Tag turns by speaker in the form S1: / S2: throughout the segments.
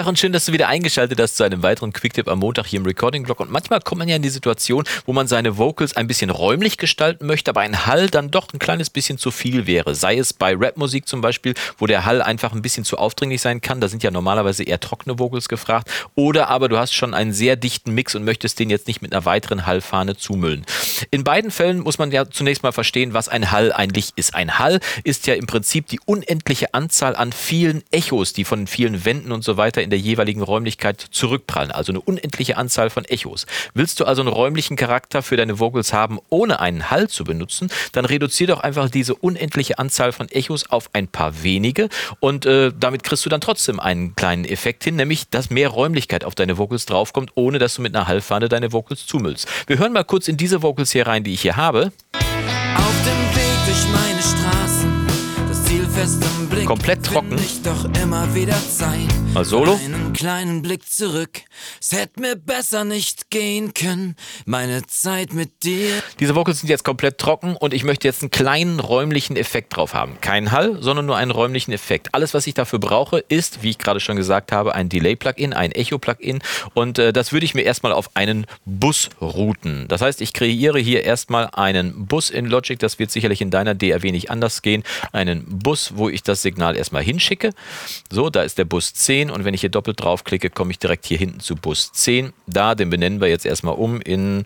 S1: Tag und schön, dass du wieder eingeschaltet hast zu einem weiteren Quicktip am Montag hier im Recording Blog. Und manchmal kommt man ja in die Situation, wo man seine Vocals ein bisschen räumlich gestalten möchte, aber ein Hall dann doch ein kleines bisschen zu viel wäre. Sei es bei Rapmusik zum Beispiel, wo der Hall einfach ein bisschen zu aufdringlich sein kann. Da sind ja normalerweise eher trockene Vocals gefragt. Oder aber du hast schon einen sehr dichten Mix und möchtest den jetzt nicht mit einer weiteren Hallfahne zumüllen. In beiden Fällen muss man ja zunächst mal verstehen, was ein Hall eigentlich ist. Ein Hall ist ja im Prinzip die unendliche Anzahl an vielen Echos, die von vielen Wänden und so weiter in der jeweiligen Räumlichkeit zurückprallen. Also eine unendliche Anzahl von Echos. Willst du also einen räumlichen Charakter für deine Vocals haben, ohne einen Hall zu benutzen, dann reduzier doch einfach diese unendliche Anzahl von Echos auf ein paar wenige und äh, damit kriegst du dann trotzdem einen kleinen Effekt hin, nämlich dass mehr Räumlichkeit auf deine Vocals draufkommt, ohne dass du mit einer Hallfahne deine Vocals zumüllst. Wir hören mal kurz in diese Vocals hier rein, die ich hier habe.
S2: Auf dem Weg durch meine Straßen, das Ziel fest im.
S1: Komplett trocken. Mal Solo.
S2: Kleinen Blick zurück. Es hätte mir besser nicht gehen können. Meine Zeit mit dir.
S1: Diese Vocals sind jetzt komplett trocken und ich möchte jetzt einen kleinen räumlichen Effekt drauf haben. Kein Hall, sondern nur einen räumlichen Effekt. Alles, was ich dafür brauche, ist, wie ich gerade schon gesagt habe, ein Delay-Plugin, ein Echo-Plugin und äh, das würde ich mir erstmal auf einen Bus routen. Das heißt, ich kreiere hier erstmal einen Bus in Logic, das wird sicherlich in deiner DRW nicht anders gehen. Einen Bus, wo ich das Signal erstmal hinschicke. So, da ist der Bus 10 und wenn ich hier doppelt draufklicke, komme ich direkt hier hinten zu Bus 10. Da, den benennen wir jetzt erstmal um in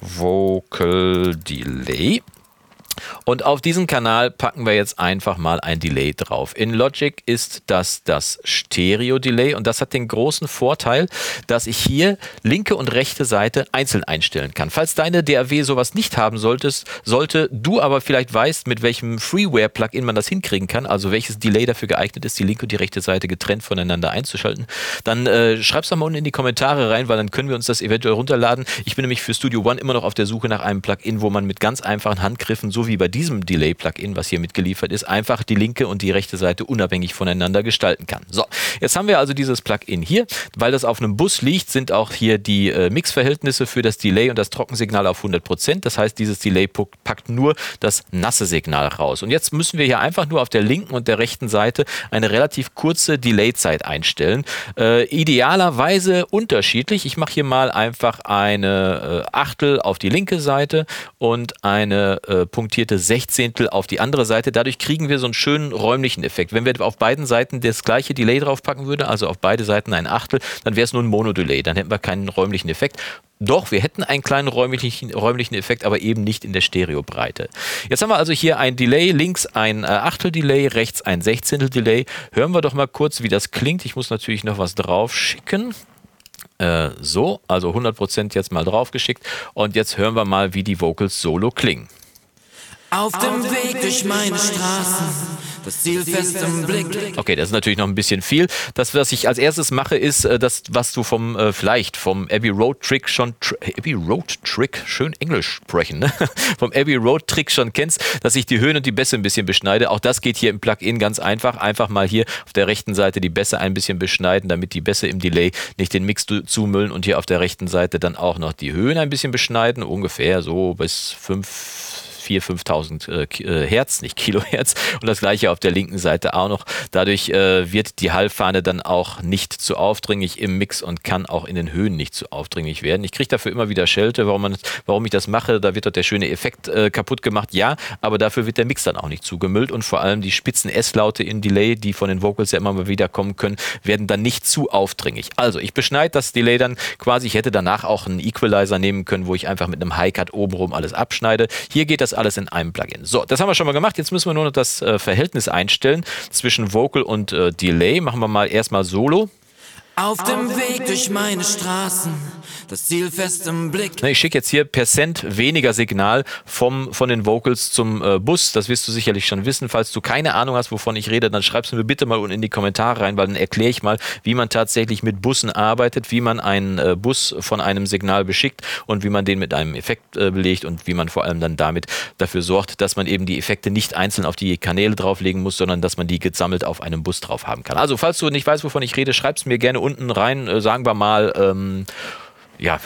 S1: Vocal Delay. Und auf diesen Kanal packen wir jetzt einfach mal ein Delay drauf. In Logic ist das das Stereo-Delay und das hat den großen Vorteil, dass ich hier linke und rechte Seite einzeln einstellen kann. Falls deine DAW sowas nicht haben solltest, sollte du aber vielleicht weißt, mit welchem Freeware-Plugin man das hinkriegen kann, also welches Delay dafür geeignet ist, die linke und die rechte Seite getrennt voneinander einzuschalten, dann äh, schreib's doch mal unten in die Kommentare rein, weil dann können wir uns das eventuell runterladen. Ich bin nämlich für Studio One immer noch auf der Suche nach einem Plugin, wo man mit ganz einfachen Handgriffen, so wie bei diesem Delay-Plugin, was hier mitgeliefert ist, einfach die linke und die rechte Seite unabhängig voneinander gestalten kann. So, jetzt haben wir also dieses Plugin hier. Weil das auf einem Bus liegt, sind auch hier die äh, Mixverhältnisse für das Delay und das Trockensignal auf 100%. Das heißt, dieses Delay packt nur das nasse Signal raus. Und jetzt müssen wir hier einfach nur auf der linken und der rechten Seite eine relativ kurze Delay-Zeit einstellen. Äh, idealerweise unterschiedlich. Ich mache hier mal einfach eine äh, Achtel auf die linke Seite und eine äh, punktierte Sechzehntel auf die andere Seite. Dadurch kriegen wir so einen schönen räumlichen Effekt. Wenn wir auf beiden Seiten das gleiche Delay draufpacken würden, also auf beide Seiten ein Achtel, dann wäre es nur ein Monodelay. Dann hätten wir keinen räumlichen Effekt. Doch, wir hätten einen kleinen räumlichen, räumlichen Effekt, aber eben nicht in der Stereobreite. Jetzt haben wir also hier ein Delay, links ein äh, Achtel-Delay, rechts ein Sechzehntel-Delay. Hören wir doch mal kurz, wie das klingt. Ich muss natürlich noch was drauf schicken. Äh, so, also 100% jetzt mal draufgeschickt. Und jetzt hören wir mal, wie die Vocals solo klingen.
S2: Auf dem Weg durch meine Straßen, das Ziel fest im Blick.
S1: Okay, das ist natürlich noch ein bisschen viel. Das, was ich als erstes mache, ist äh, das, was du vom, äh, vielleicht vom Abbey Road Trick schon, Abbey Road Trick, schön Englisch sprechen, ne? vom Abbey Road Trick schon kennst, dass ich die Höhen und die Bässe ein bisschen beschneide. Auch das geht hier im Plugin ganz einfach. Einfach mal hier auf der rechten Seite die Bässe ein bisschen beschneiden, damit die Bässe im Delay nicht den Mix zumüllen und hier auf der rechten Seite dann auch noch die Höhen ein bisschen beschneiden, ungefähr so bis 5 4.000, 5.000 äh, äh, Hertz, nicht Kilohertz. Und das gleiche auf der linken Seite auch noch. Dadurch äh, wird die Hallfahne dann auch nicht zu aufdringlich im Mix und kann auch in den Höhen nicht zu aufdringlich werden. Ich kriege dafür immer wieder Schelte, warum, man, warum ich das mache. Da wird dort der schöne Effekt äh, kaputt gemacht. Ja, aber dafür wird der Mix dann auch nicht zugemüllt und vor allem die spitzen S-Laute in Delay, die von den Vocals ja immer mal wieder kommen können, werden dann nicht zu aufdringlich. Also ich beschneide das Delay dann quasi. Ich hätte danach auch einen Equalizer nehmen können, wo ich einfach mit einem High-Cut obenrum alles abschneide. Hier geht das alles in einem Plugin. So, das haben wir schon mal gemacht. Jetzt müssen wir nur noch das äh, Verhältnis einstellen zwischen Vocal und äh, Delay. Machen wir mal erstmal Solo.
S2: Auf dem Weg durch meine Straßen, das Ziel fest im Blick.
S1: Ich schicke jetzt hier Percent weniger Signal vom, von den Vocals zum äh, Bus. Das wirst du sicherlich schon wissen. Falls du keine Ahnung hast, wovon ich rede, dann schreib's mir bitte mal unten in die Kommentare rein, weil dann erkläre ich mal, wie man tatsächlich mit Bussen arbeitet, wie man einen äh, Bus von einem Signal beschickt und wie man den mit einem Effekt äh, belegt und wie man vor allem dann damit dafür sorgt, dass man eben die Effekte nicht einzeln auf die Kanäle drauflegen muss, sondern dass man die gesammelt auf einem Bus drauf haben kann. Also falls du nicht weißt, wovon ich rede, schreib's mir gerne unten rein. Äh, sagen wir mal ähm, ja,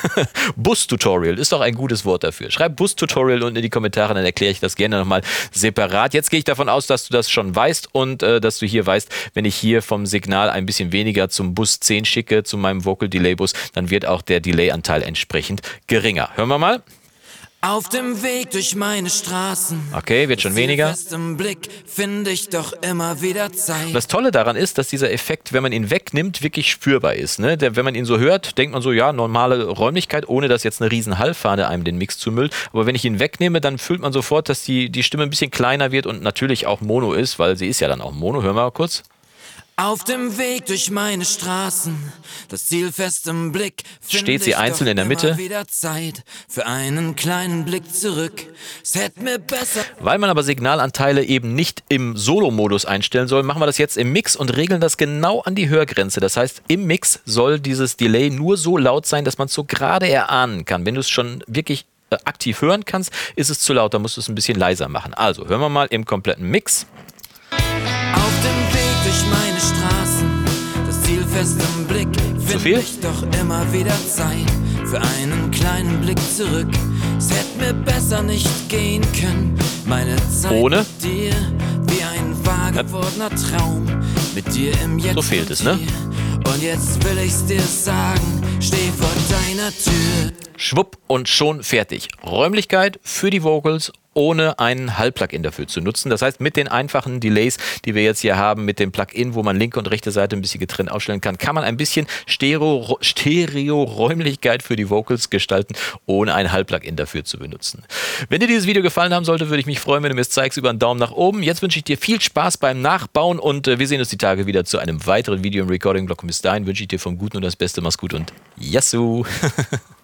S1: Bus-Tutorial ist doch ein gutes Wort dafür. Schreib Bus-Tutorial unten in die Kommentare, dann erkläre ich das gerne nochmal separat. Jetzt gehe ich davon aus, dass du das schon weißt und äh, dass du hier weißt, wenn ich hier vom Signal ein bisschen weniger zum Bus 10 schicke, zu meinem Vocal Delay Bus, dann wird auch der Delay-Anteil entsprechend geringer. Hören wir mal.
S2: Auf dem Weg durch meine Straßen.
S1: Okay, wird schon weniger.
S2: Blick finde ich doch immer wieder Zeit.
S1: Das Tolle daran ist, dass dieser Effekt, wenn man ihn wegnimmt, wirklich spürbar ist. Ne? Der, wenn man ihn so hört, denkt man so, ja, normale Räumlichkeit, ohne dass jetzt eine riesen Hallfahne einem den Mix zumüllt. Aber wenn ich ihn wegnehme, dann fühlt man sofort, dass die, die Stimme ein bisschen kleiner wird und natürlich auch Mono ist, weil sie ist ja dann auch Mono. Hören wir mal kurz.
S2: Auf dem Weg durch meine Straßen, das Ziel fest im Blick.
S1: Steht sie einzeln in der Mitte?
S2: Wieder Zeit für einen kleinen Blick zurück. Es hätte mir besser.
S1: Weil man aber Signalanteile eben nicht im Solo-Modus einstellen soll, machen wir das jetzt im Mix und regeln das genau an die Hörgrenze. Das heißt, im Mix soll dieses Delay nur so laut sein, dass man es so gerade erahnen kann. Wenn du es schon wirklich äh, aktiv hören kannst, ist es zu laut, dann musst du es ein bisschen leiser machen. Also hören wir mal im kompletten Mix.
S2: Auf dem Weg durch meine Straßen, das Ziel fest im Blick.
S1: Zu
S2: Find
S1: viel?
S2: ich doch immer wieder Zeit für einen kleinen Blick zurück. Es hätte mir besser nicht gehen können. Meine Zeit
S1: Ohne?
S2: mit dir, wie ein wahr gewordener Traum. Mit dir im Jetzt.
S1: So fehlt es, ne?
S2: Und jetzt will ich's dir sagen, steh vor deiner Tür.
S1: Schwupp und schon fertig. Räumlichkeit für die Vocals ohne einen Hall-Plugin dafür zu nutzen. Das heißt, mit den einfachen Delays, die wir jetzt hier haben, mit dem Plugin, wo man linke und rechte Seite ein bisschen getrennt ausstellen kann, kann man ein bisschen Stereo- Stereo-Räumlichkeit für die Vocals gestalten, ohne ein Hall-Plugin dafür zu benutzen. Wenn dir dieses Video gefallen haben sollte, würde ich mich freuen, wenn du mir es zeigst über einen Daumen nach oben. Jetzt wünsche ich dir viel Spaß beim Nachbauen und äh, wir sehen uns die Tage wieder zu einem weiteren Video im Recording-Blog. Bis dahin wünsche ich dir vom Guten und das Beste. Mach's gut und Yassou!